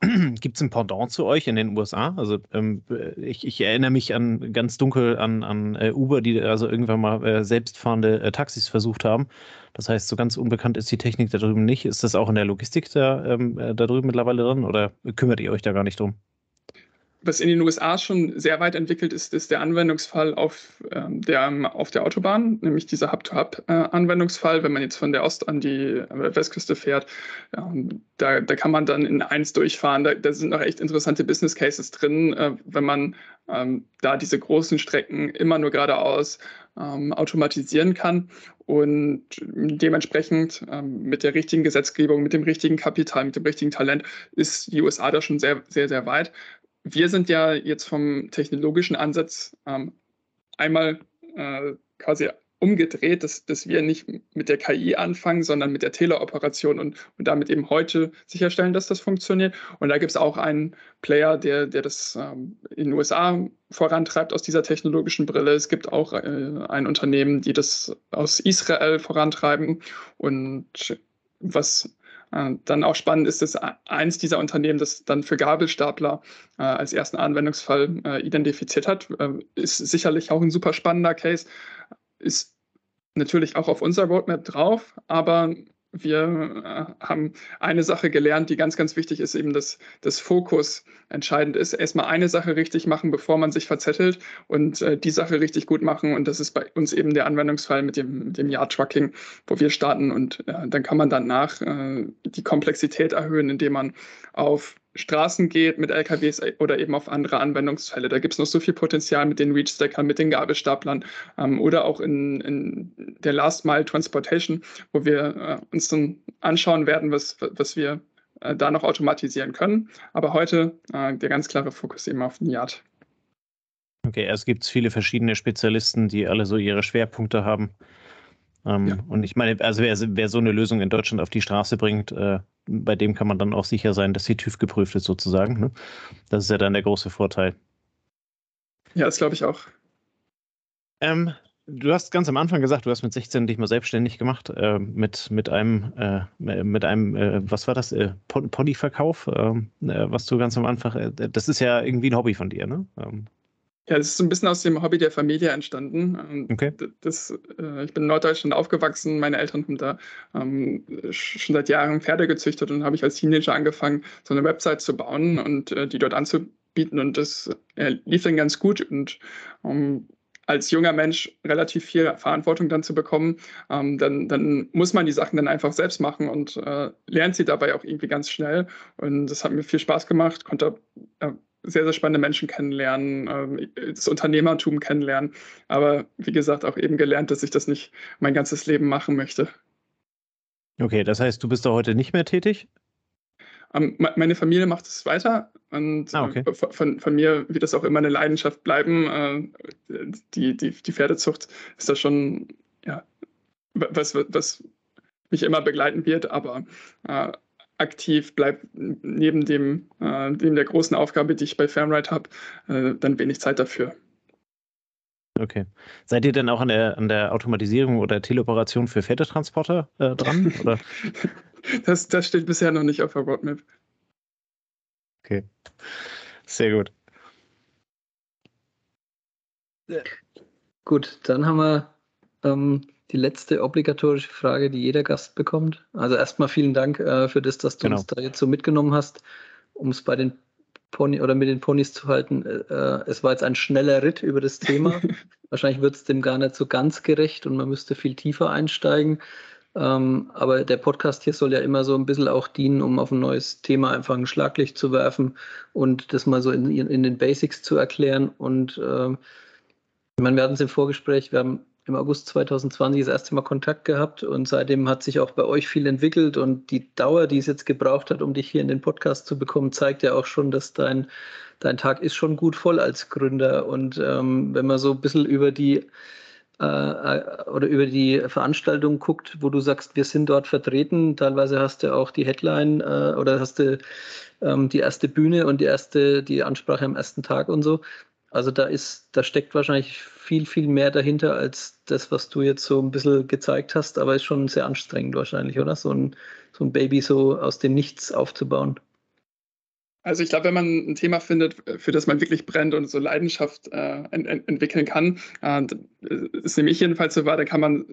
Gibt es ein Pendant zu euch in den USA? Also ähm, ich, ich, erinnere mich an ganz dunkel an, an uh, Uber, die also irgendwann mal äh, selbstfahrende äh, Taxis versucht haben. Das heißt, so ganz unbekannt ist die Technik da drüben nicht. Ist das auch in der Logistik da, ähm, äh, da drüben mittlerweile drin oder kümmert ihr euch da gar nicht drum? Was in den USA schon sehr weit entwickelt ist, ist der Anwendungsfall auf, ähm, der, auf der Autobahn, nämlich dieser Hub-to-Hub-Anwendungsfall, wenn man jetzt von der Ost- an die Westküste fährt. Ja, da, da kann man dann in eins durchfahren. Da, da sind noch echt interessante Business Cases drin, äh, wenn man ähm, da diese großen Strecken immer nur geradeaus ähm, automatisieren kann und dementsprechend ähm, mit der richtigen Gesetzgebung, mit dem richtigen Kapital, mit dem richtigen Talent ist die USA da schon sehr, sehr, sehr weit wir sind ja jetzt vom technologischen Ansatz ähm, einmal äh, quasi umgedreht, dass, dass wir nicht mit der KI anfangen, sondern mit der Teleoperation und, und damit eben heute sicherstellen, dass das funktioniert. Und da gibt es auch einen Player, der, der das ähm, in den USA vorantreibt aus dieser technologischen Brille. Es gibt auch äh, ein Unternehmen, die das aus Israel vorantreiben. Und was dann auch spannend ist, dass eins dieser Unternehmen das dann für Gabelstapler äh, als ersten Anwendungsfall äh, identifiziert hat. Äh, ist sicherlich auch ein super spannender Case. Ist natürlich auch auf unserer Roadmap drauf, aber wir äh, haben eine Sache gelernt, die ganz, ganz wichtig ist, eben, dass das Fokus entscheidend ist. Erstmal eine Sache richtig machen, bevor man sich verzettelt und äh, die Sache richtig gut machen. Und das ist bei uns eben der Anwendungsfall mit dem, dem Yard-Trucking, wo wir starten. Und äh, dann kann man danach äh, die Komplexität erhöhen, indem man auf Straßen geht mit LKWs oder eben auf andere Anwendungsfälle. Da gibt es noch so viel Potenzial mit den Reach-Stackern, mit den Gabelstaplern ähm, oder auch in, in, der Last Mile Transportation, wo wir äh, uns dann anschauen werden, was, was wir äh, da noch automatisieren können. Aber heute äh, der ganz klare Fokus eben auf den Yard. Okay, es gibt viele verschiedene Spezialisten, die alle so ihre Schwerpunkte haben. Ähm, ja. Und ich meine, also wer, wer, so eine Lösung in Deutschland auf die Straße bringt, äh, bei dem kann man dann auch sicher sein, dass sie TÜV geprüft ist sozusagen. Ne? Das ist ja dann der große Vorteil. Ja, das glaube ich auch. Ähm, du hast ganz am Anfang gesagt, du hast mit 16 dich mal selbstständig gemacht äh, mit, mit einem, äh, mit einem äh, was war das, äh, Ponyverkauf, ähm, äh, was du ganz am Anfang, äh, das ist ja irgendwie ein Hobby von dir, ne? Ähm. Ja, das ist so ein bisschen aus dem Hobby der Familie entstanden. Okay. Das, äh, ich bin in Norddeutschland aufgewachsen, meine Eltern haben da ähm, schon seit Jahren Pferde gezüchtet und habe ich als Teenager angefangen, so eine Website zu bauen und äh, die dort anzubieten und das äh, lief dann ganz gut und ähm, als junger Mensch relativ viel Verantwortung dann zu bekommen, ähm, dann, dann muss man die Sachen dann einfach selbst machen und äh, lernt sie dabei auch irgendwie ganz schnell. Und das hat mir viel Spaß gemacht, konnte äh, sehr, sehr spannende Menschen kennenlernen, ähm, das Unternehmertum kennenlernen. Aber wie gesagt, auch eben gelernt, dass ich das nicht mein ganzes Leben machen möchte. Okay, das heißt, du bist da heute nicht mehr tätig? Ähm, meine Familie macht es weiter und ah, okay. Äh, von, von, mir wird das auch immer eine Leidenschaft bleiben. Äh, die, die, die Pferdezucht ist da schon ja, was, was mich immer begleiten wird, aber äh, aktiv bleibt neben dem, äh, neben der großen Aufgabe, die ich bei Fanride habe, äh, dann wenig Zeit dafür. Okay. Seid ihr denn auch an der, an der Automatisierung oder Teleoperation für Pferdetransporter äh, dran? Oder? das, das steht bisher noch nicht auf der Roadmap. Okay. Sehr gut. Gut, dann haben wir ähm, die letzte obligatorische Frage, die jeder Gast bekommt. Also erstmal vielen Dank äh, für das, dass du genau. uns da jetzt so mitgenommen hast, um es bei den Pony oder mit den Ponys zu halten. Äh, es war jetzt ein schneller Ritt über das Thema. Wahrscheinlich wird es dem gar nicht so ganz gerecht und man müsste viel tiefer einsteigen. Ähm, aber der Podcast hier soll ja immer so ein bisschen auch dienen, um auf ein neues Thema einfach ein Schlaglicht zu werfen und das mal so in, in den Basics zu erklären. Und äh, ich meine, wir hatten es im Vorgespräch, wir haben im August 2020 das erste Mal Kontakt gehabt und seitdem hat sich auch bei euch viel entwickelt und die Dauer, die es jetzt gebraucht hat, um dich hier in den Podcast zu bekommen, zeigt ja auch schon, dass dein, dein Tag ist schon gut voll als Gründer und ähm, wenn man so ein bisschen über die äh, äh, oder über die Veranstaltung guckt, wo du sagst, wir sind dort vertreten, teilweise hast du auch die Headline äh, oder hast du ähm, die erste Bühne und die erste, die Ansprache am ersten Tag und so. Also da ist, da steckt wahrscheinlich viel, viel mehr dahinter als das, was du jetzt so ein bisschen gezeigt hast, aber ist schon sehr anstrengend wahrscheinlich, oder? So ein, so ein Baby so aus dem Nichts aufzubauen. Also ich glaube, wenn man ein Thema findet, für das man wirklich brennt und so Leidenschaft äh, ent entwickeln kann, äh, ist nämlich jedenfalls so war, da kann man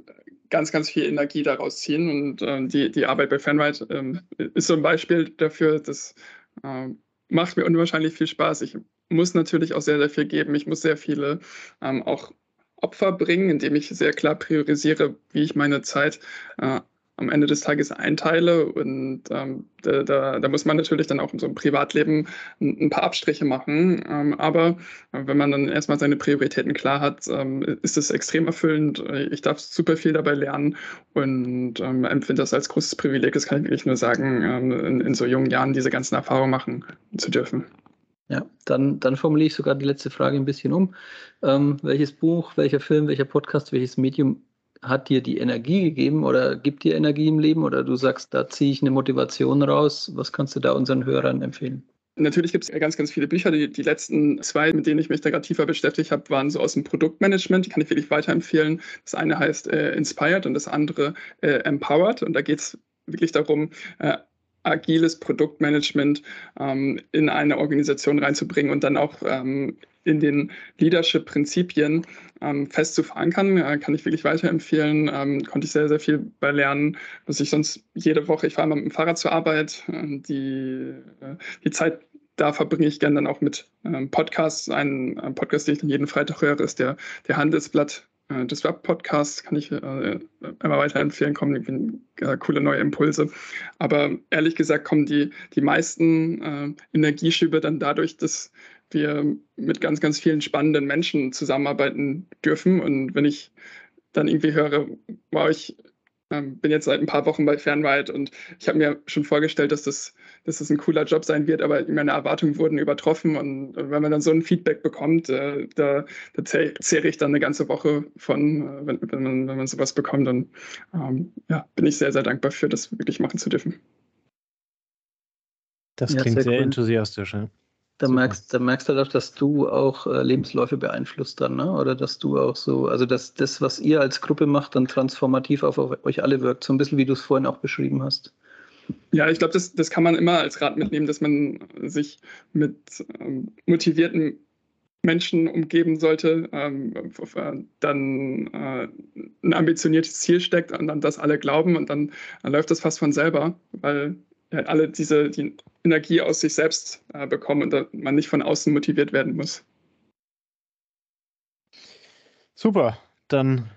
ganz, ganz viel Energie daraus ziehen. Und äh, die, die Arbeit bei Fanride ähm, ist so ein Beispiel dafür, dass äh, macht mir unwahrscheinlich viel Spaß. Ich muss natürlich auch sehr, sehr viel geben. Ich muss sehr viele ähm, auch Opfer bringen, indem ich sehr klar priorisiere, wie ich meine Zeit äh, am Ende des Tages einteile. Und ähm, da, da, da, muss man natürlich dann auch in so einem Privatleben ein, ein paar Abstriche machen. Ähm, aber wenn man dann erstmal seine Prioritäten klar hat, ähm, ist es extrem erfüllend. Ich darf super viel dabei lernen und ähm, empfinde das als großes Privileg. Das kann ich wirklich nur sagen, ähm, in, in so jungen Jahren diese ganzen Erfahrungen machen zu dürfen. Ja, dann, dann formuliere ich sogar die letzte Frage ein bisschen um. Ähm, welches Buch, welcher Film, welcher Podcast, welches Medium hat dir die Energie gegeben oder gibt dir Energie im Leben oder du sagst, da ziehe ich eine Motivation raus? Was kannst du da unseren Hörern empfehlen? Natürlich gibt es ganz, ganz viele Bücher. Die, die letzten zwei, mit denen ich mich da gerade tiefer beschäftigt habe, waren so aus dem Produktmanagement. Die kann ich wirklich weiterempfehlen. Das eine heißt äh, Inspired und das andere äh, Empowered. Und da geht es wirklich darum, äh, agiles Produktmanagement ähm, in eine Organisation reinzubringen und dann auch ähm, in den Leadership-Prinzipien ähm, fest zu verankern. Äh, kann ich wirklich weiterempfehlen. Ähm, konnte ich sehr, sehr viel bei lernen, was ich sonst jede Woche, ich fahre mal mit dem Fahrrad zur Arbeit, äh, die, äh, die Zeit da verbringe ich gerne dann auch mit ähm, Podcasts. Ein, ein, Podcast, den ich dann jeden Freitag höre, ist der, der Handelsblatt äh, Disrupt Podcast kann ich äh, immer weiterempfehlen, kommen äh, coole neue Impulse. Aber ehrlich gesagt kommen die, die meisten äh, Energieschübe dann dadurch, dass wir mit ganz, ganz vielen spannenden Menschen zusammenarbeiten dürfen. Und wenn ich dann irgendwie höre, wow, ich ähm, bin jetzt seit ein paar Wochen bei Fernride und ich habe mir schon vorgestellt, dass das, dass das ein cooler Job sein wird, aber meine Erwartungen wurden übertroffen. Und wenn man dann so ein Feedback bekommt, äh, da, da zehre ich dann eine ganze Woche von, äh, wenn, wenn, man, wenn man sowas bekommt. Und ähm, ja, bin ich sehr, sehr dankbar für, das wirklich machen zu dürfen. Das klingt ja, sehr, sehr cool. enthusiastisch. Ja. Da merkst, da merkst du doch, dass du auch äh, Lebensläufe beeinflusst dann, ne? Oder dass du auch so, also dass das, was ihr als Gruppe macht, dann transformativ auf, auf euch alle wirkt, so ein bisschen wie du es vorhin auch beschrieben hast. Ja, ich glaube, das, das kann man immer als Rat mitnehmen, dass man sich mit ähm, motivierten Menschen umgeben sollte, ähm, äh, dann äh, ein ambitioniertes Ziel steckt und dann das alle glauben und dann, dann läuft das fast von selber, weil ja, alle diese die Energie aus sich selbst äh, bekommen und man nicht von außen motiviert werden muss. Super, dann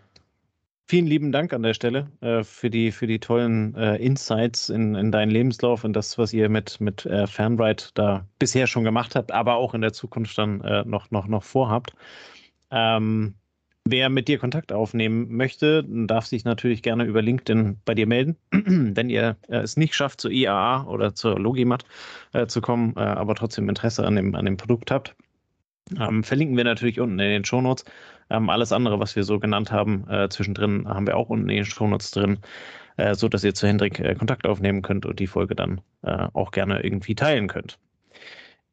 vielen lieben Dank an der Stelle äh, für, die, für die tollen äh, Insights in, in deinen Lebenslauf und das, was ihr mit, mit äh, Fanride da bisher schon gemacht habt, aber auch in der Zukunft dann äh, noch, noch, noch vorhabt. Ähm, Wer mit dir Kontakt aufnehmen möchte, darf sich natürlich gerne über LinkedIn bei dir melden. Wenn ihr äh, es nicht schafft, zur IAA oder zur Logimat äh, zu kommen, äh, aber trotzdem Interesse an dem, an dem Produkt habt, ähm, verlinken wir natürlich unten in den Shownotes. Ähm, alles andere, was wir so genannt haben, äh, zwischendrin haben wir auch unten in den Shownotes drin, äh, so dass ihr zu Hendrik äh, Kontakt aufnehmen könnt und die Folge dann auch gerne irgendwie teilen könnt.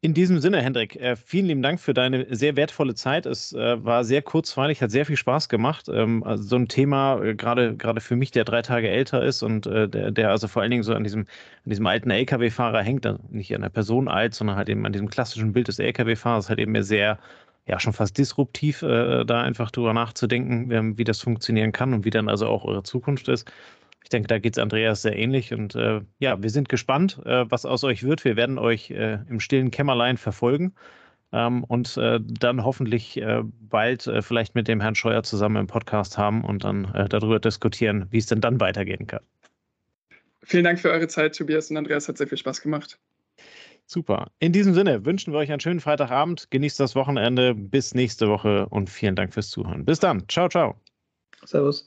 In diesem Sinne, Hendrik, äh, vielen lieben Dank für deine sehr wertvolle Zeit. Es äh, war sehr kurzweilig, hat sehr viel Spaß gemacht. Ähm, also so ein Thema, äh, gerade gerade für mich, der drei Tage älter ist und der, der also vor allen Dingen so an diesem, an diesem alten LKW-Fahrer hängt, nicht an der Person alt, sondern halt eben an diesem klassischen Bild des LKW-Fahrers, halt eben sehr, ja, schon fast disruptiv, da einfach drüber nachzudenken, wie das funktionieren kann und wie dann also auch eure Zukunft ist. Ich denke, da geht es Andreas sehr ähnlich. Und äh, ja, wir sind gespannt, äh, was aus euch wird. Wir werden euch äh, im stillen Kämmerlein verfolgen ähm, und äh, dann hoffentlich äh, bald äh, vielleicht mit dem Herrn Scheuer zusammen im Podcast haben und dann darüber diskutieren, wie es denn dann weitergehen kann. Vielen Dank für eure Zeit, Tobias und Andreas. Hat sehr viel Spaß gemacht. Super. In diesem Sinne wünschen wir euch einen schönen Freitagabend. Genießt das Wochenende. Bis nächste Woche und vielen Dank fürs Zuhören. Bis dann. Ciao, ciao. Servus.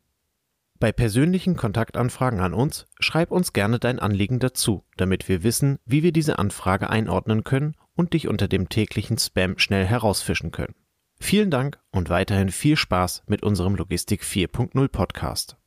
Bei persönlichen Kontaktanfragen an uns schreib uns gerne dein Anliegen dazu, damit wir wissen, wie wir diese Anfrage einordnen können und dich unter dem täglichen Spam schnell herausfischen können. Vielen Dank und weiterhin viel Spaß mit unserem Logistik 4.0 Podcast.